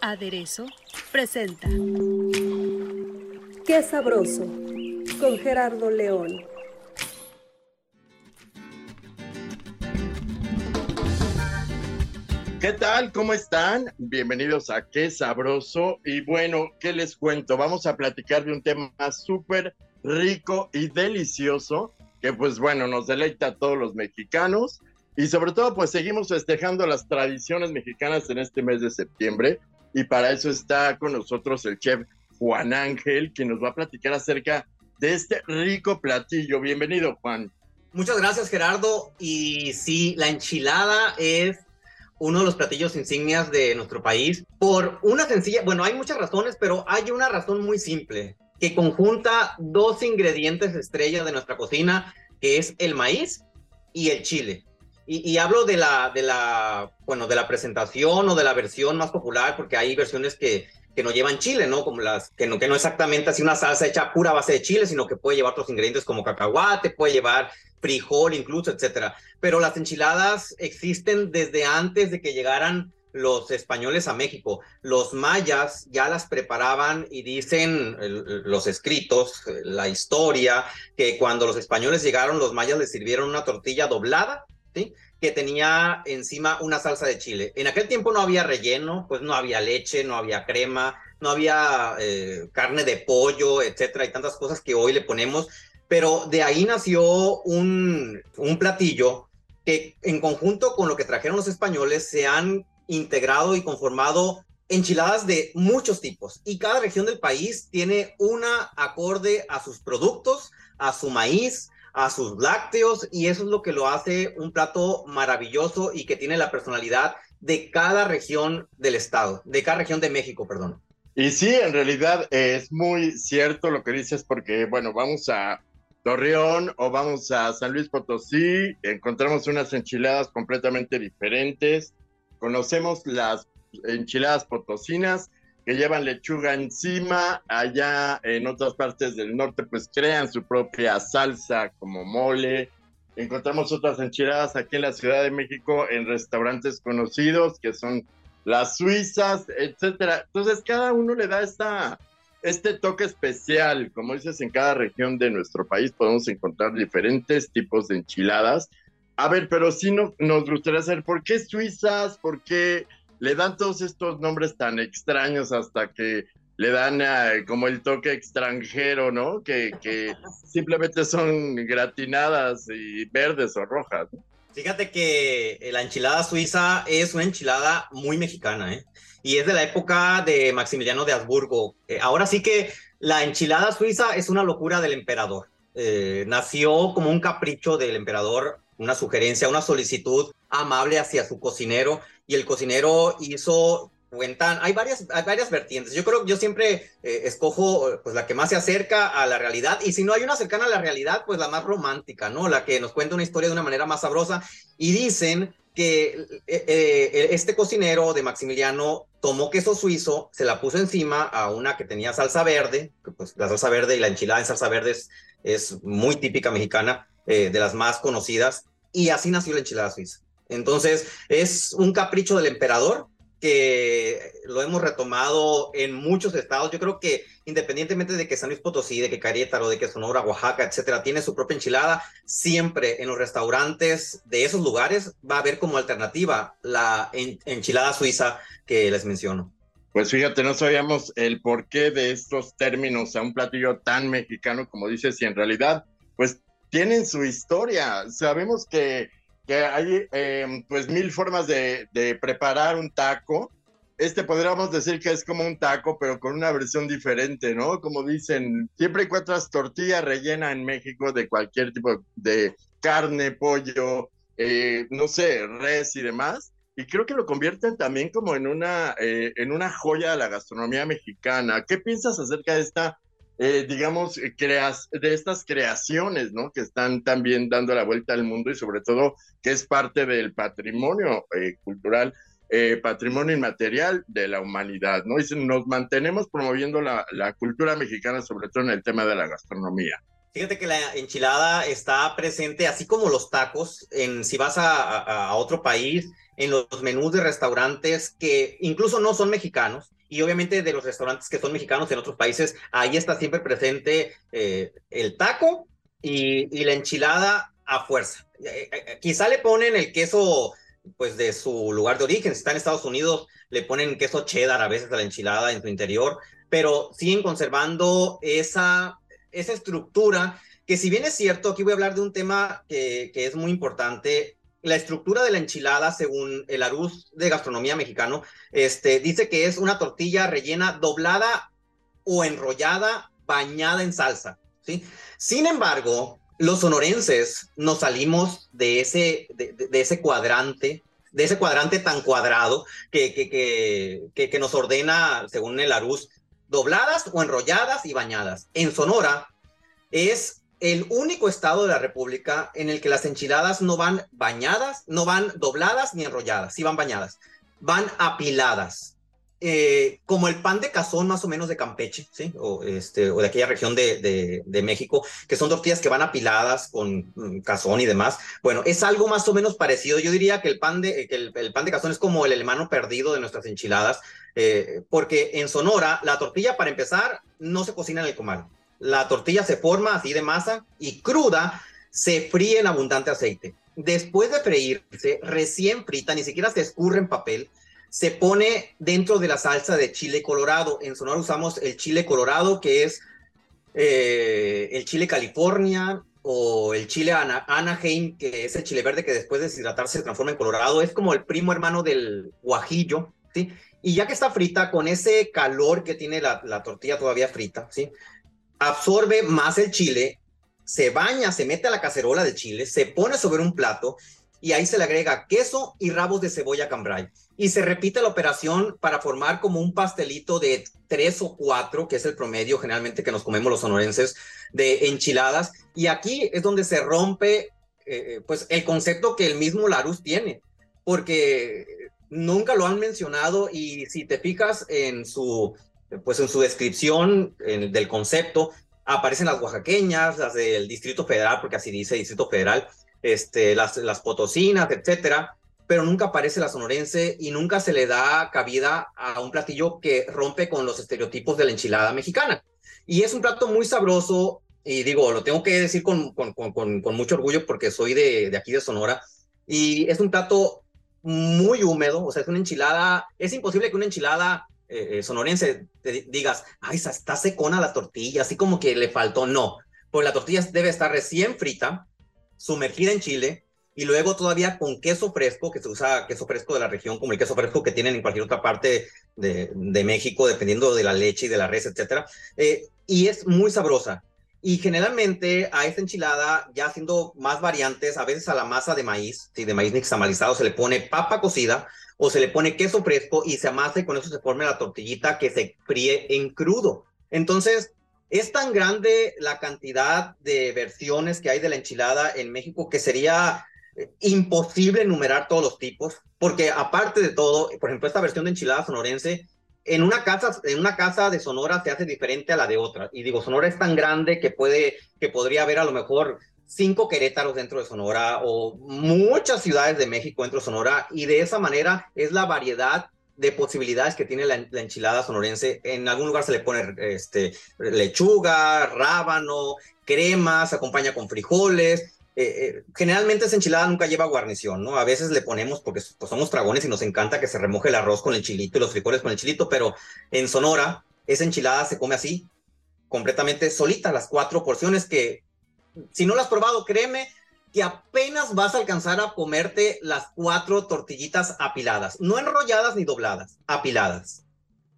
Aderezo presenta Qué sabroso con Gerardo León. ¿Qué tal? ¿Cómo están? Bienvenidos a Qué Sabroso. Y bueno, ¿qué les cuento? Vamos a platicar de un tema súper rico y delicioso que pues bueno, nos deleita a todos los mexicanos. Y sobre todo pues seguimos festejando las tradiciones mexicanas en este mes de septiembre. Y para eso está con nosotros el chef Juan Ángel, que nos va a platicar acerca de este rico platillo. Bienvenido, Juan. Muchas gracias, Gerardo. Y sí, la enchilada es uno de los platillos insignias de nuestro país por una sencilla, bueno, hay muchas razones, pero hay una razón muy simple que conjunta dos ingredientes estrella de nuestra cocina, que es el maíz y el chile. Y, hablo de la, de la, bueno, de la presentación o de la versión más popular, porque hay versiones que, que no llevan chile, ¿no? Como las, que no, que no exactamente así una salsa hecha pura base de chile, sino que puede llevar otros ingredientes como cacahuate, puede llevar frijol incluso, etcétera. Pero las enchiladas existen desde antes de que llegaran los españoles a México. Los mayas ya las preparaban y dicen los escritos, la historia, que cuando los españoles llegaron, los mayas les sirvieron una tortilla doblada, que tenía encima una salsa de chile. En aquel tiempo no había relleno, pues no había leche, no había crema, no había eh, carne de pollo, etcétera, y tantas cosas que hoy le ponemos. Pero de ahí nació un, un platillo que en conjunto con lo que trajeron los españoles se han integrado y conformado enchiladas de muchos tipos y cada región del país tiene una acorde a sus productos, a su maíz, a sus lácteos y eso es lo que lo hace un plato maravilloso y que tiene la personalidad de cada región del estado, de cada región de México, perdón. Y sí, en realidad es muy cierto lo que dices porque, bueno, vamos a Torreón o vamos a San Luis Potosí, encontramos unas enchiladas completamente diferentes, conocemos las enchiladas potosinas, que llevan lechuga encima, allá en otras partes del norte pues crean su propia salsa como mole. Encontramos otras enchiladas aquí en la Ciudad de México en restaurantes conocidos que son las suizas, etcétera. Entonces cada uno le da esta, este toque especial. Como dices, en cada región de nuestro país podemos encontrar diferentes tipos de enchiladas. A ver, pero sí no, nos gustaría saber por qué suizas, por qué le dan todos estos nombres tan extraños hasta que le dan uh, como el toque extranjero, ¿no? Que, que simplemente son gratinadas y verdes o rojas. ¿no? Fíjate que la enchilada suiza es una enchilada muy mexicana, ¿eh? Y es de la época de Maximiliano de Habsburgo. Eh, ahora sí que la enchilada suiza es una locura del emperador. Eh, nació como un capricho del emperador, una sugerencia, una solicitud amable hacia su cocinero y el cocinero hizo cuentan, hay varias, hay varias vertientes. Yo creo que yo siempre eh, escojo pues la que más se acerca a la realidad y si no hay una cercana a la realidad, pues la más romántica, ¿no? La que nos cuenta una historia de una manera más sabrosa y dicen que eh, eh, este cocinero de Maximiliano tomó queso suizo, se la puso encima a una que tenía salsa verde, pues la salsa verde y la enchilada en salsa verde es, es muy típica mexicana, de las más conocidas, y así nació la enchilada suiza. Entonces, es un capricho del emperador que lo hemos retomado en muchos estados. Yo creo que independientemente de que San Luis Potosí, de que Querétaro, de que Sonora, Oaxaca, etcétera, tiene su propia enchilada, siempre en los restaurantes de esos lugares va a haber como alternativa la enchilada suiza que les menciono. Pues fíjate, no sabíamos el porqué de estos términos a un platillo tan mexicano como dices, y en realidad, pues tienen su historia. Sabemos que que hay eh, pues mil formas de, de, preparar un taco. Este podríamos decir que es como un taco, pero con una versión diferente, ¿no? Como dicen, siempre encuentras tortilla rellena en México de cualquier tipo de carne, pollo, eh, no sé, res y demás. y creo que lo convierten también como en una, eh, en una joya de la gastronomía mexicana. ¿Qué piensas acerca de esta, eh, digamos, creas, de estas creaciones, ¿no? Que están también dando la vuelta al mundo y sobre todo que es parte del patrimonio eh, cultural, patrimonio inmaterial de la humanidad, ¿no? Y nos mantenemos promoviendo la, la cultura mexicana, sobre todo en el tema de la gastronomía. Fíjate que la enchilada está presente, así como los tacos, en si vas a, a, otro país, en los menús de restaurantes que incluso no son mexicanos, y obviamente de los restaurantes que son mexicanos en otros países, ahí está siempre presente eh, el taco y, y, la enchilada a fuerza. Eh, eh, quizá le ponen el queso pues de su lugar de origen, si está en Estados Unidos, le ponen queso cheddar a veces a la enchilada en su interior, pero siguen conservando esa esa estructura, que si bien es cierto, aquí voy a hablar de un tema que, que es muy importante, la estructura de la enchilada, según el Arús de Gastronomía Mexicano, este, dice que es una tortilla rellena doblada o enrollada, bañada en salsa. ¿sí? Sin embargo, los sonorenses nos salimos de ese, de, ese cuadrante, de ese cuadrante tan cuadrado que, que, que, que, nos ordena, según el Arús, dobladas o enrolladas y bañadas. En Sonora es el único estado de la República en el que las enchiladas no van bañadas, no van dobladas ni enrolladas, sí van bañadas, van apiladas. Eh, como el pan de cazón más o menos de Campeche, ¿sí? O, este, o de aquella región de, México, que son tortillas que van apiladas con mm, cazón y demás. Bueno, es algo más o menos parecido. Yo diría que el pan de, que el, el pan de cazón es como el hermano perdido de nuestras enchiladas, eh, porque en Sonora la tortilla, para empezar, no se cocina en el comal. La tortilla se forma así de masa y cruda se fríe en abundante aceite. Después de freírse, recién frita, ni siquiera se escurre en papel, se pone dentro de la salsa de chile colorado. En Sonora usamos el chile colorado, que es eh, el chile California o el chile Anaheim, que es el chile verde que después de deshidratarse se transforma en colorado. Es como el primo hermano del guajillo, ¿sí? Y ya que está frita, con ese calor que tiene la tortilla todavía frita, ¿sí? Absorbe más el chile, se baña, se mete a la cacerola de chile, se pone sobre un plato y ahí se le agrega queso y rabos de cebolla cambray. Y se repite la operación para formar como un pastelito de tres o cuatro, que es el promedio generalmente que nos comemos los sonorenses, de enchiladas. Y aquí es donde se rompe eh, pues el concepto que el mismo Larus tiene, porque nunca lo han mencionado y si te fijas en su, pues en su descripción del concepto, aparecen las oaxaqueñas, las del Distrito Federal, porque así dice Distrito Federal, este, las, las potosinas, etcétera, pero nunca aparece la sonorense y nunca se le da cabida a un platillo que rompe con los estereotipos de la enchilada mexicana. Y es un plato muy sabroso, y digo, lo tengo que decir con, con, con, con mucho orgullo porque soy de, de, aquí de Sonora, y es un plato muy húmedo, o sea, es una enchilada, es imposible que una enchilada eh, sonorense te digas, ay, está secona la tortilla, así como que le faltó, no, pues la tortilla debe estar recién frita, sumergida en chile y luego todavía con queso fresco, que se usa queso fresco de la región, como el queso fresco que tienen en cualquier otra parte de, de México, dependiendo de la leche y de la res, etcétera. Eh, y es muy sabrosa. Y generalmente a esta enchilada, ya haciendo más variantes, a veces a la masa de maíz, ¿sí? de maíz nixtamalizado, se le pone papa cocida o se le pone queso fresco y se amasa y con eso se forma la tortillita que se fríe en crudo. Entonces, es tan grande la cantidad de versiones que hay de la enchilada en México que sería eh, imposible enumerar todos los tipos, porque aparte de todo, por ejemplo, esta versión de enchilada sonorense, en una casa, en una casa de Sonora se hace diferente a la de otra. Y digo, Sonora es tan grande que puede, que podría haber a lo mejor cinco Querétaros dentro de Sonora o muchas ciudades de México dentro de Sonora. Y de esa manera es la variedad de posibilidades que tiene la, la, enchilada sonorense. En algún lugar se le pone este, lechuga, rábano, crema, se acompaña con frijoles. Eh, eh, generalmente esa enchilada nunca lleva guarnición, ¿no? A veces le ponemos, porque pues, somos dragones y nos encanta que se remoje el arroz con el chilito y los frijoles con el chilito, pero en Sonora esa enchilada se come así, completamente solita, las cuatro porciones que, si no las has probado, créeme, que apenas vas a alcanzar a comerte las cuatro tortillitas apiladas, no enrolladas ni dobladas, apiladas.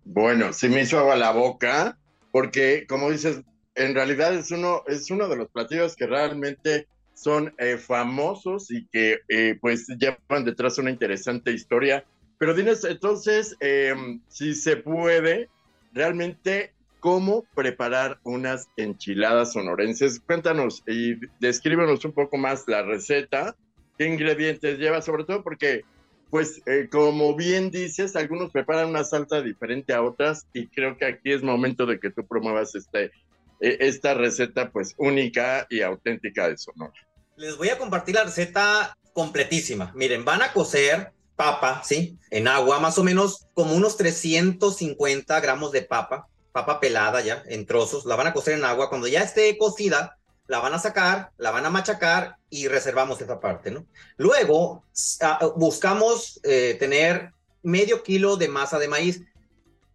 Bueno, sí me hizo agua la boca, porque como dices, en realidad es uno, es uno de los platillos que realmente son eh, famosos y que eh, pues llevan detrás una interesante historia. Pero dinos entonces, em, si se puede, realmente, ¿cómo preparar unas enchiladas sonorenses? Cuéntanos y descríbenos un poco más la receta, qué ingredientes lleva, sobre todo porque, pues, eh, como bien dices, algunos preparan una salsa diferente a otras y creo que aquí es momento de que tú promuevas este e, esta receta pues única y auténtica de Sonora. Les voy a compartir la receta completísima. Miren, van a cocer papa, ¿sí? En agua, más o menos como unos 350 gramos de papa, papa pelada ya, en trozos. La van a cocer en agua. Cuando ya esté cocida, la van a sacar, la van a machacar y reservamos esa parte, ¿no? Luego, ah, buscamos eh, tener medio kilo de masa de maíz.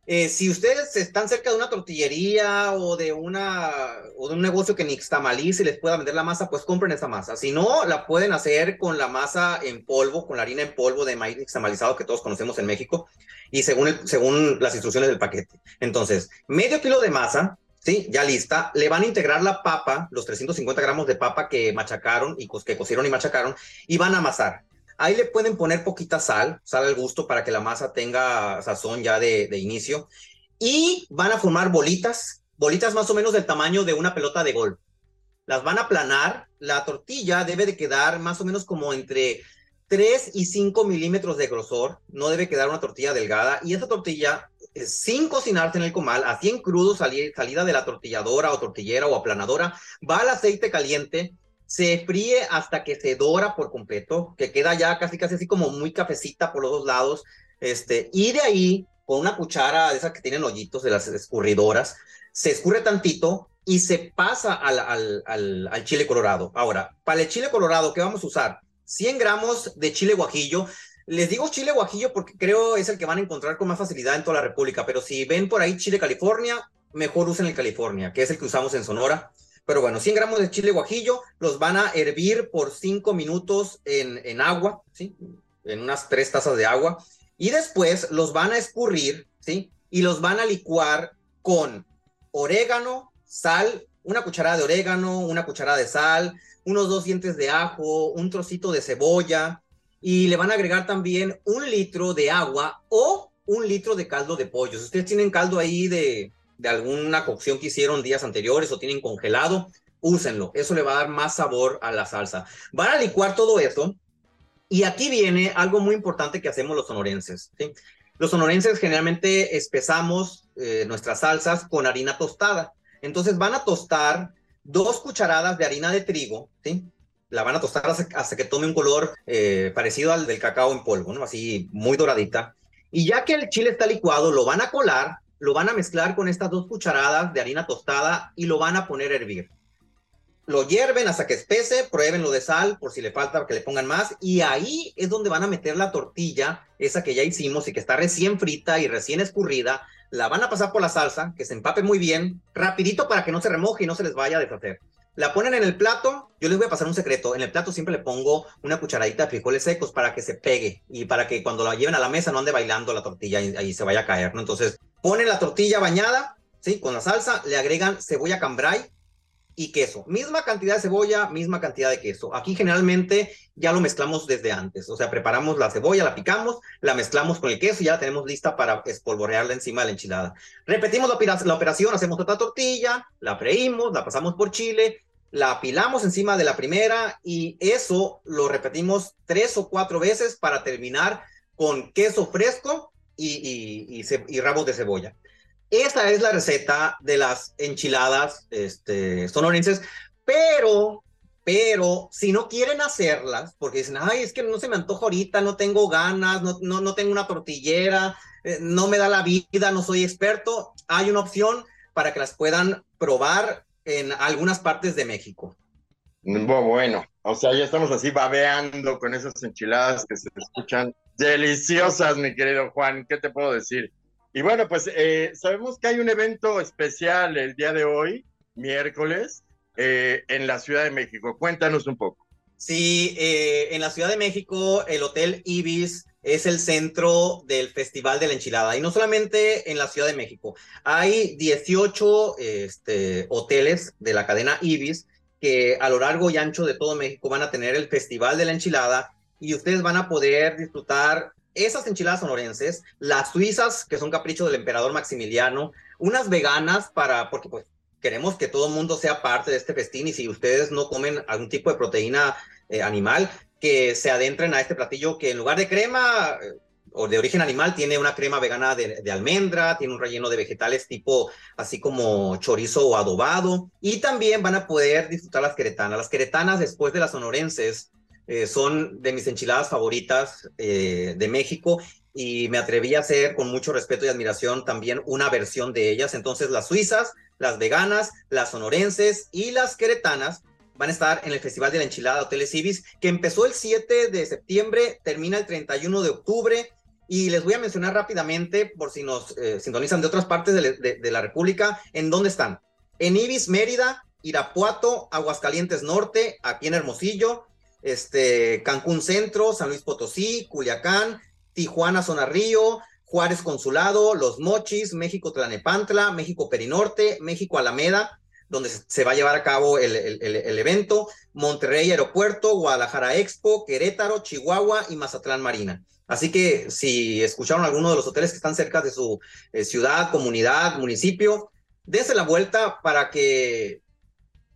Eh, si ustedes están cerca de una tortillería o de, una, o de un negocio que nixtamalice y les pueda vender la masa, pues compren esa masa. Si no, la pueden hacer con la masa en polvo, con la harina en polvo de maíz nixtamalizado que todos conocemos en México y según, según las instrucciones del paquete. Entonces, medio kilo de masa, ¿sí? Ya lista. Le van a integrar la papa, los 350 gramos de papa que machacaron y que cocieron y machacaron y van a amasar. Ahí le pueden poner poquita sal, sal al gusto para que la masa tenga sazón ya de, inicio. Y van a formar bolitas, bolitas más o menos del tamaño de una pelota de golf. Las van a aplanar. La tortilla debe de quedar más o menos como entre 3 y 5 milímetros de grosor. No debe quedar una tortilla delgada. Y esa tortilla, eh, sin cocinarse en el comal, así en crudo, salida de la tortilladora o tortillera o aplanadora, va al aceite caliente se fríe hasta que se dora por completo, que queda ya casi casi así como muy cafecita por los dos lados, este, y de ahí, con una cuchara de esas que tienen hoyitos, de las escurridoras, se escurre tantito y se pasa al, al, al, chile colorado. Ahora, para el chile colorado, ¿qué vamos a usar? 100 gramos de chile guajillo. Les digo chile guajillo porque creo es el que van a encontrar con más facilidad en toda la República, pero si ven por ahí chile California, mejor usen el California, que es el que usamos en Sonora. Pero bueno, 100 gramos de chile guajillo los van a hervir por 5 minutos en, agua, ¿sí? En unas 3 tazas de agua. Y después los van a escurrir, ¿sí? Y los van a licuar con orégano, sal, una cucharada de orégano, una cucharada de sal, unos dos dientes de ajo, un trocito de cebolla. Y le van a agregar también un litro de agua o un litro de caldo de pollo. Si ustedes tienen caldo ahí de, de alguna cocción que hicieron días anteriores o tienen congelado, úsenlo. Eso le va a dar más sabor a la salsa. Van a licuar todo eso. Y aquí viene algo muy importante que hacemos los sonorenses. Los sonorenses generalmente espesamos eh, nuestras salsas con harina tostada. Entonces van a tostar dos cucharadas de harina de trigo. La van a tostar hasta, que tome un color eh, parecido al del cacao en polvo, ¿no? Así muy doradita. Y ya que el chile está licuado, lo van a colar lo van a mezclar con estas dos cucharadas de harina tostada y lo van a poner a hervir. Lo hierven hasta que espese, prueben lo de sal por si le falta que le pongan más y ahí es donde van a meter la tortilla, esa que ya hicimos y que está recién frita y recién escurrida, la van a pasar por la salsa, que se empape muy bien, rapidito para que no se remoje y no se les vaya a deshacer. La ponen en el plato, yo les voy a pasar un secreto, en el plato siempre le pongo una cucharadita de frijoles secos para que se pegue y para que cuando la lleven a la mesa no ande bailando la tortilla y ahí se vaya a caer, ¿no? Entonces ponen la tortilla bañada, ¿sí? Con la salsa, le agregan cebolla cambray y queso. Misma cantidad de cebolla, misma cantidad de queso. Aquí generalmente ya lo mezclamos desde antes, o sea, preparamos la cebolla, la picamos, la mezclamos con el queso y ya la tenemos lista para espolvorearla encima de la enchilada. Repetimos la, operación, hacemos otra tortilla, la freímos, la pasamos por chile, la apilamos encima de la primera y eso lo repetimos tres o cuatro veces para terminar con queso fresco y, y, rabos de cebolla. Esa es la receta de las enchiladas este, sonorenses, pero, pero si no quieren hacerlas, porque dicen, ay, es que no se me antoja ahorita, no tengo ganas, no, no, no tengo una tortillera, eh, no me da la vida, no soy experto, hay una opción para que las puedan probar en algunas partes de México. Bueno, o sea, ya estamos así babeando con esas enchiladas que se escuchan deliciosas, mi querido Juan. ¿Qué te puedo decir? Y bueno, pues eh, sabemos que hay un evento especial el día de hoy, miércoles, eh, en la Ciudad de México. Cuéntanos un poco. Sí, eh, en la Ciudad de México, el Hotel Ibis es el centro del Festival de la Enchilada. Y no solamente en la Ciudad de México, hay 18 este, hoteles de la cadena Ibis que a lo largo y ancho de todo México van a tener el Festival de la Enchilada y ustedes van a poder disfrutar esas enchiladas sonorenses, las suizas, que son capricho del emperador Maximiliano, unas veganas para, porque pues queremos que todo el mundo sea parte de este festín y si ustedes no comen algún tipo de proteína eh, animal, que se adentren a este platillo que en lugar de crema o de origen animal tiene una crema vegana de, almendra, tiene un relleno de vegetales tipo así como chorizo o adobado y también van a poder disfrutar las queretanas. Las queretanas después de las sonorenses eh, son de mis enchiladas favoritas de México y me atreví a hacer con mucho respeto y admiración también una versión de ellas. Entonces las suizas, las veganas, las sonorenses y las queretanas van a estar en el Festival de la Enchilada Hoteles Ibis, que empezó el 7 de septiembre, termina el 31 de octubre. Y les voy a mencionar rápidamente, por si nos eh, sintonizan de otras partes de, la República, en dónde están. En Ibis, Mérida, Irapuato, Aguascalientes Norte, aquí en Hermosillo, este, Cancún Centro, San Luis Potosí, Culiacán, Tijuana, Zona Río, Juárez Consulado, Los Mochis, México Tlanepantla, México Perinorte, México Alameda, donde se va a llevar a cabo el, evento, Monterrey Aeropuerto, Guadalajara Expo, Querétaro, Chihuahua y Mazatlán Marina. Así que si escucharon alguno de los hoteles que están cerca de su eh, ciudad, comunidad, municipio, dense la vuelta para que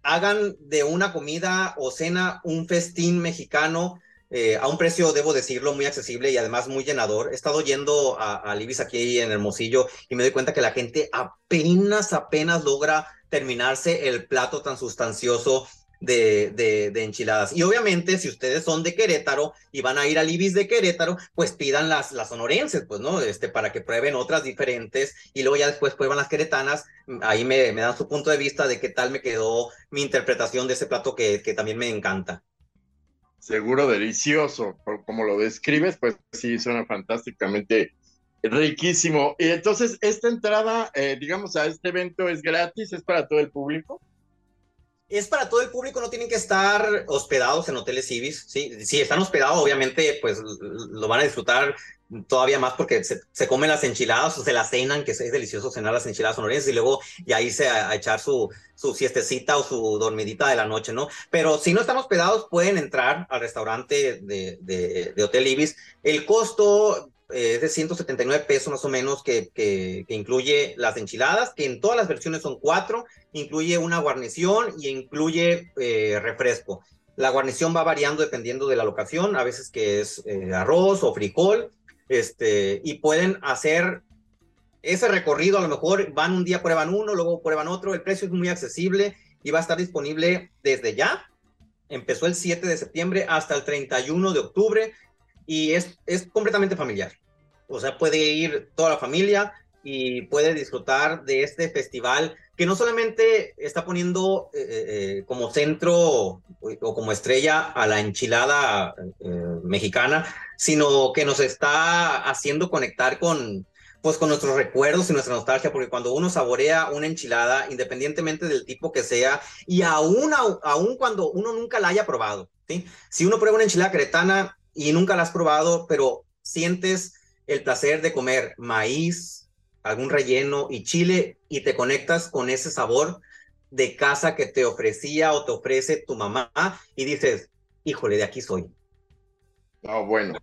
hagan de una comida o cena un festín mexicano eh, a un precio, debo decirlo, muy accesible y además muy llenador. He estado yendo a, a Libis aquí en Hermosillo y me doy cuenta que la gente apenas, apenas logra terminarse el plato tan sustancioso de, de, enchiladas. Y obviamente, si ustedes son de Querétaro y van a ir al Ibis de Querétaro, pues pidan las, las sonorenses, pues, ¿no? Este, para que prueben otras diferentes y luego ya después prueban las queretanas. Ahí me, me dan su punto de vista de qué tal me quedó mi interpretación de ese plato que, que también me encanta. Seguro delicioso, como lo describes, pues sí, suena fantásticamente riquísimo. Y entonces, esta entrada, eh, digamos, a este evento es gratis, es para todo el público. Es para todo el público, no tienen que estar hospedados en hoteles Ibis, ¿sí? Si están hospedados, obviamente, pues lo van a disfrutar todavía más porque se, comen las enchiladas o se las cenan, que es, delicioso cenar las enchiladas sonorenses y luego ya irse a, a, echar su, su siestecita o su dormidita de la noche, ¿no? Pero si no están hospedados, pueden entrar al restaurante de, de, de Hotel Ibis. El costo es de 179 pesos más o menos que, que, incluye las enchiladas, que en todas las versiones son cuatro, incluye una guarnición y incluye eh, refresco. La guarnición va variando dependiendo de la locación, a veces que es eh, arroz o frijol, este, y pueden hacer ese recorrido, a lo mejor van un día, prueban uno, luego prueban otro, el precio es muy accesible y va a estar disponible desde ya. Empezó el 7 de septiembre hasta el 31 de octubre y es, es completamente familiar. O sea, puede ir toda la familia y puede disfrutar de este festival que no solamente está poniendo eh, eh, eh, como centro o, como estrella a la enchilada mexicana, sino que nos está haciendo conectar con, pues, con nuestros recuerdos y nuestra nostalgia, porque cuando uno saborea una enchilada, independientemente del tipo que sea, y aún, aún cuando uno nunca la haya probado, ¿sí? si uno prueba una enchilada cretana y nunca la has probado, pero sientes el placer de comer maíz, algún relleno y chile y te conectas con ese sabor de casa que te ofrecía o te ofrece tu mamá y dices, híjole, de aquí soy. No, bueno,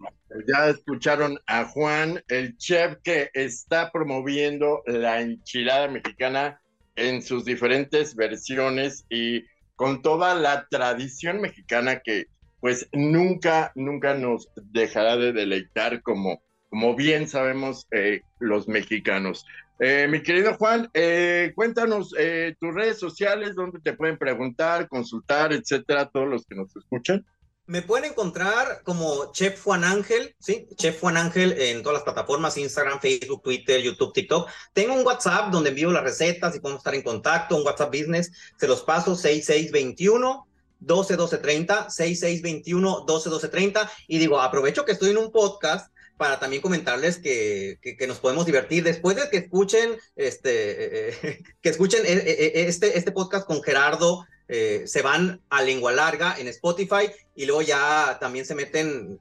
ya escucharon a Juan, el chef que está promoviendo la enchilada mexicana en sus diferentes versiones y con toda la tradición mexicana que pues nunca, nunca nos dejará de deleitar como, como bien sabemos eh, los mexicanos. Eh, mi querido Juan, eh, cuéntanos tus redes sociales, donde te pueden preguntar, consultar, etcétera, todos los que nos escuchan. Me pueden encontrar como Chef Juan Ángel, ¿sí? Chef Juan Ángel en todas las plataformas, Instagram, Facebook, Twitter, YouTube, TikTok. Tengo un WhatsApp donde envío las recetas y podemos estar en contacto, un WhatsApp Business. Se los paso 6621 12 12 30, 6621 12 12 30. Y digo, aprovecho que estoy en un podcast para también comentarles que, que, nos podemos divertir después de que escuchen este, eh, eh, que escuchen eh, este, este podcast con Gerardo. se van a lengua larga en Spotify y luego ya también se meten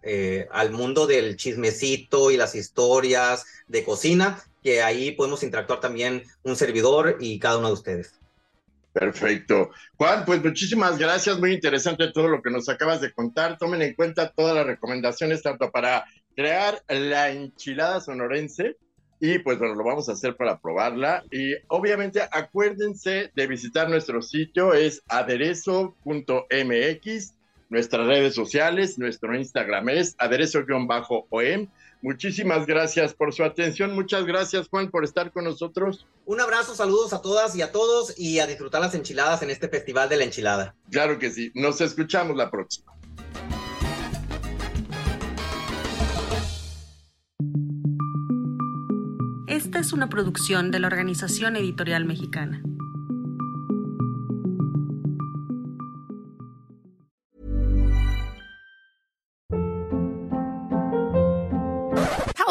al mundo del chismecito y las historias de cocina, que ahí podemos interactuar también un servidor y cada uno de ustedes. Perfecto. Juan, pues muchísimas gracias, muy interesante todo lo que nos acabas de contar. Tomen en cuenta todas las recomendaciones, tanto para crear la enchilada sonorense y pues lo vamos a hacer para probarla. Y obviamente acuérdense de visitar nuestro sitio, es aderezo.mx, nuestras redes sociales, nuestro Instagram es aderezo-om. Muchísimas gracias por su atención. Muchas gracias, Juan, por estar con nosotros. Un abrazo, saludos a todas y a todos y a disfrutar las enchiladas en este Festival de la Enchilada. Claro que sí. Nos escuchamos la próxima. Esta es una producción de la Organización Editorial Mexicana.